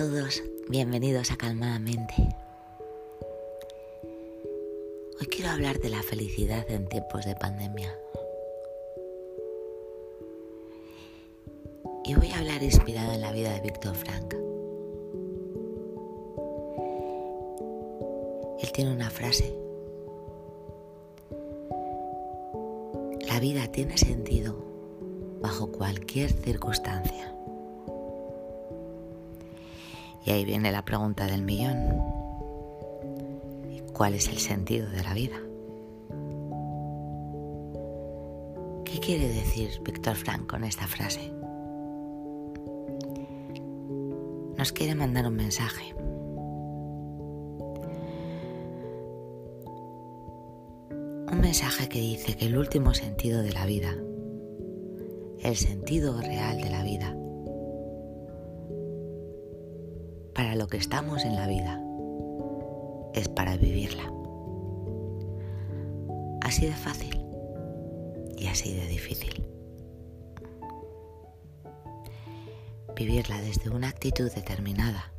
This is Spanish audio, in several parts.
todos, bienvenidos a Calmadamente. Hoy quiero hablar de la felicidad en tiempos de pandemia. Y voy a hablar inspirado en la vida de Víctor Frank. Él tiene una frase. La vida tiene sentido bajo cualquier circunstancia. Y ahí viene la pregunta del millón. ¿Cuál es el sentido de la vida? ¿Qué quiere decir Víctor Frank con esta frase? Nos quiere mandar un mensaje. Un mensaje que dice que el último sentido de la vida, el sentido real de la vida, para lo que estamos en la vida es para vivirla. Así de fácil y así de difícil. Vivirla desde una actitud determinada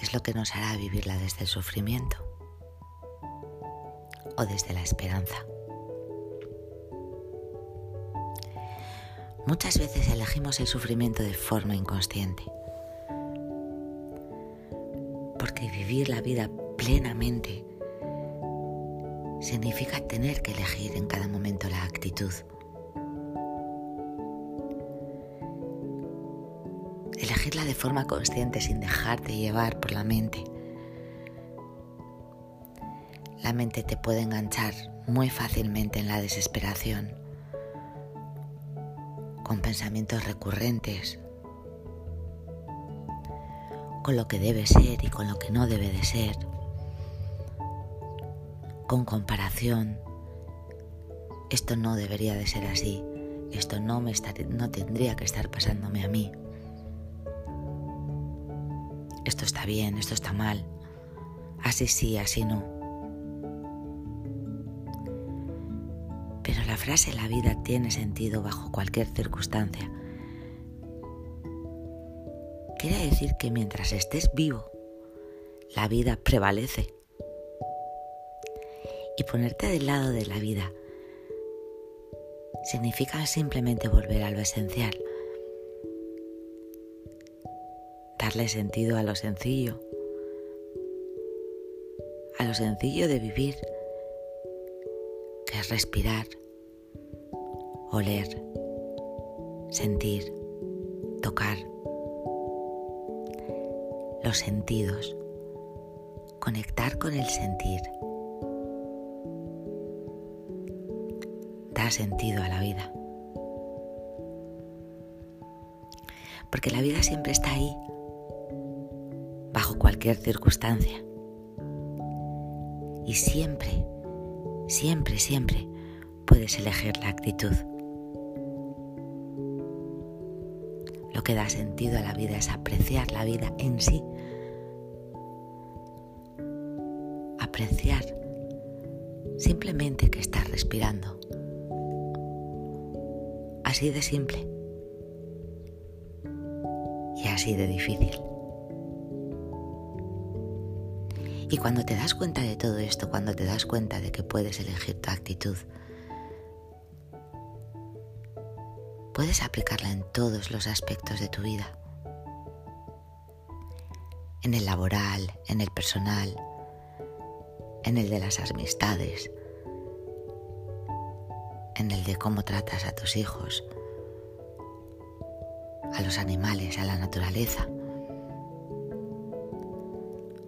es lo que nos hará vivirla desde el sufrimiento o desde la esperanza. Muchas veces elegimos el sufrimiento de forma inconsciente porque vivir la vida plenamente significa tener que elegir en cada momento la actitud. Elegirla de forma consciente sin dejarte llevar por la mente. La mente te puede enganchar muy fácilmente en la desesperación, con pensamientos recurrentes con lo que debe ser y con lo que no debe de ser, con comparación. Esto no debería de ser así, esto no, me no tendría que estar pasándome a mí. Esto está bien, esto está mal, así sí, así no. Pero la frase la vida tiene sentido bajo cualquier circunstancia quiere decir que mientras estés vivo, la vida prevalece. Y ponerte del lado de la vida significa simplemente volver a lo esencial, darle sentido a lo sencillo, a lo sencillo de vivir, que es respirar, oler, sentir, tocar los sentidos, conectar con el sentir. Da sentido a la vida. Porque la vida siempre está ahí, bajo cualquier circunstancia. Y siempre, siempre, siempre puedes elegir la actitud. Que da sentido a la vida es apreciar la vida en sí. Apreciar simplemente que estás respirando. Así de simple. Y así de difícil. Y cuando te das cuenta de todo esto, cuando te das cuenta de que puedes elegir tu actitud, puedes aplicarla en todos los aspectos de tu vida. En el laboral, en el personal, en el de las amistades, en el de cómo tratas a tus hijos, a los animales, a la naturaleza,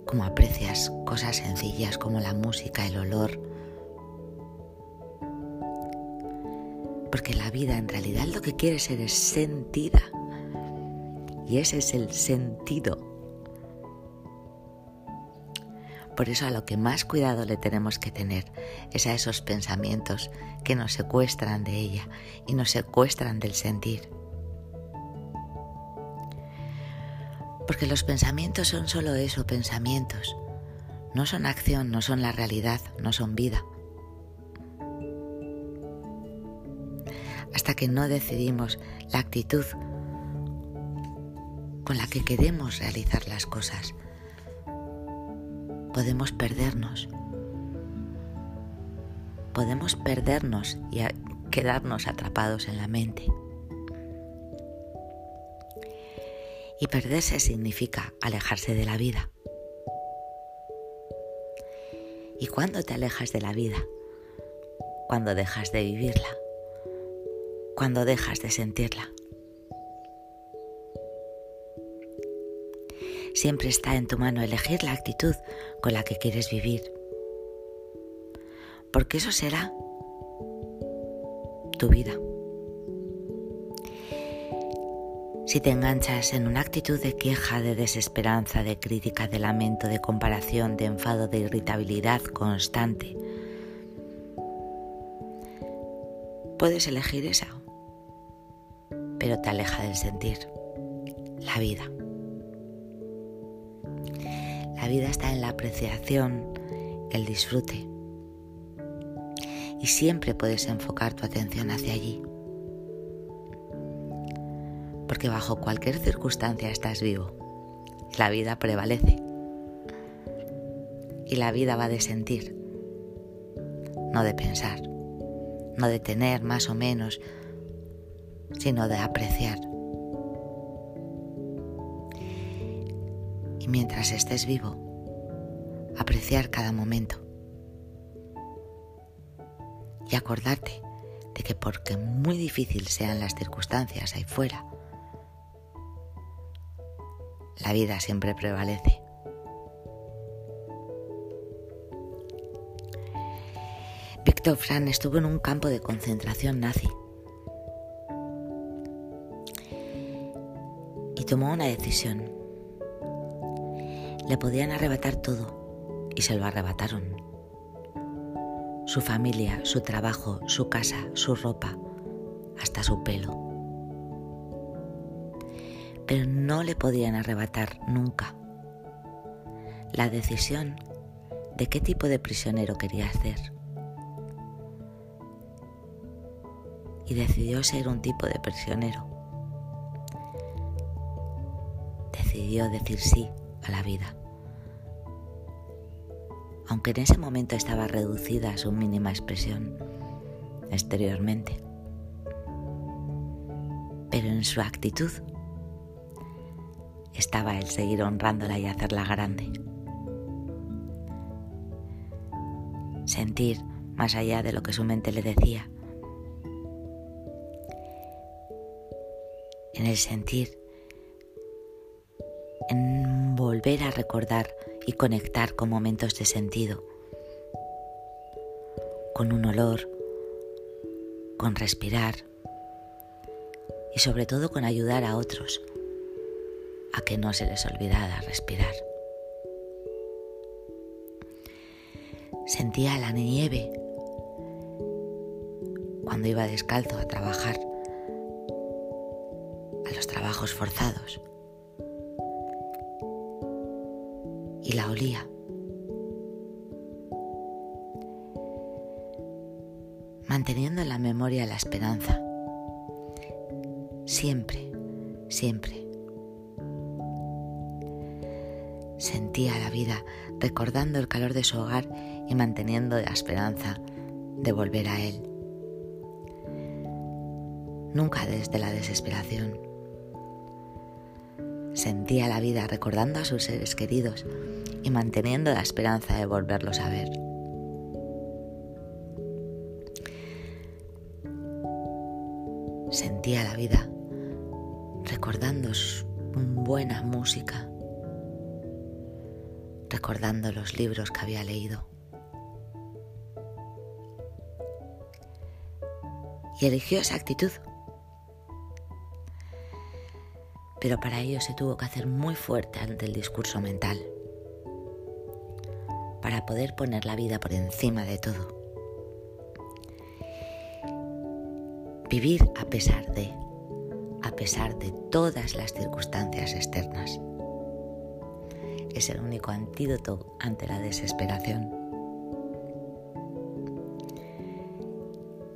cómo aprecias cosas sencillas como la música, el olor, porque la vida en realidad lo que quiere ser es sentida. Y ese es el sentido. Por eso a lo que más cuidado le tenemos que tener es a esos pensamientos que nos secuestran de ella y nos secuestran del sentir. Porque los pensamientos son solo eso, pensamientos. No son acción, no son la realidad, no son vida. Hasta que no decidimos la actitud con la que queremos realizar las cosas. Podemos perdernos. Podemos perdernos y quedarnos atrapados en la mente. Y perderse significa alejarse de la vida. ¿Y cuándo te alejas de la vida? Cuando dejas de vivirla. Cuando dejas de sentirla. Siempre está en tu mano elegir la actitud con la que quieres vivir. Porque eso será tu vida. Si te enganchas en una actitud de queja, de desesperanza, de crítica, de lamento, de comparación, de enfado, de irritabilidad constante, puedes elegir esa, pero te aleja del sentir, la vida. La vida está en la apreciación, el disfrute. Y siempre puedes enfocar tu atención hacia allí porque bajo cualquier circunstancia estás vivo. La vida prevalece. Y la vida va de sentir, no de pensar, no de tener más o menos, sino de apreciar. Y mientras estés vivo, apreciar cada momento. Y acordarte de que porque muy difícil sean las circunstancias ahí fuera, la vida siempre prevalece. Víctor Fran estuvo en un campo de concentración nazi tomó una decisión. Le podían arrebatar todo y se lo arrebataron. Su familia, su trabajo, su casa, su ropa, hasta su pelo pero no le podían arrebatar nunca la decisión de qué tipo de prisionero quería ser. Y decidió ser un tipo de prisionero. Decidió decir sí a la vida. Aunque en ese momento estaba reducida a su mínima expresión exteriormente. Pero en su actitud estaba el seguir honrándola y hacerla grande. Sentir más allá de lo que su mente le decía. En el sentir, en volver a recordar y conectar con momentos de sentido, con un olor, con respirar y sobre todo con ayudar a otros a que no se les olvidara respirar. Sentía la nieve cuando iba descalzo a trabajar, a los trabajos forzados. Y la olía. Manteniendo en la memoria la esperanza. Siempre, siempre Sentía la vida recordando el calor de su hogar y manteniendo la esperanza de volver a él. Nunca desde la desesperación. Sentía la vida recordando a sus seres queridos y manteniendo la esperanza de volverlos a ver. Sentía la vida recordando buena música recordando los libros que había leído. Y eligió esa actitud. Pero para ello se tuvo que hacer muy fuerte ante el discurso mental, para poder poner la vida por encima de todo. Vivir a pesar de, a pesar de todas las circunstancias externas es el único antídoto ante la desesperación.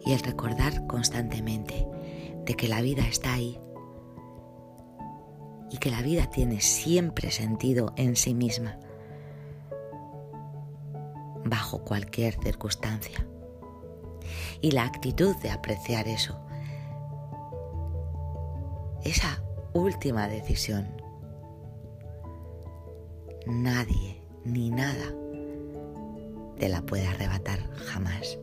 Y el recordar constantemente de que la vida está ahí y que la vida tiene siempre sentido en sí misma, bajo cualquier circunstancia. Y la actitud de apreciar eso, esa última decisión, nadie ni nada te la puede arrebatar jamás.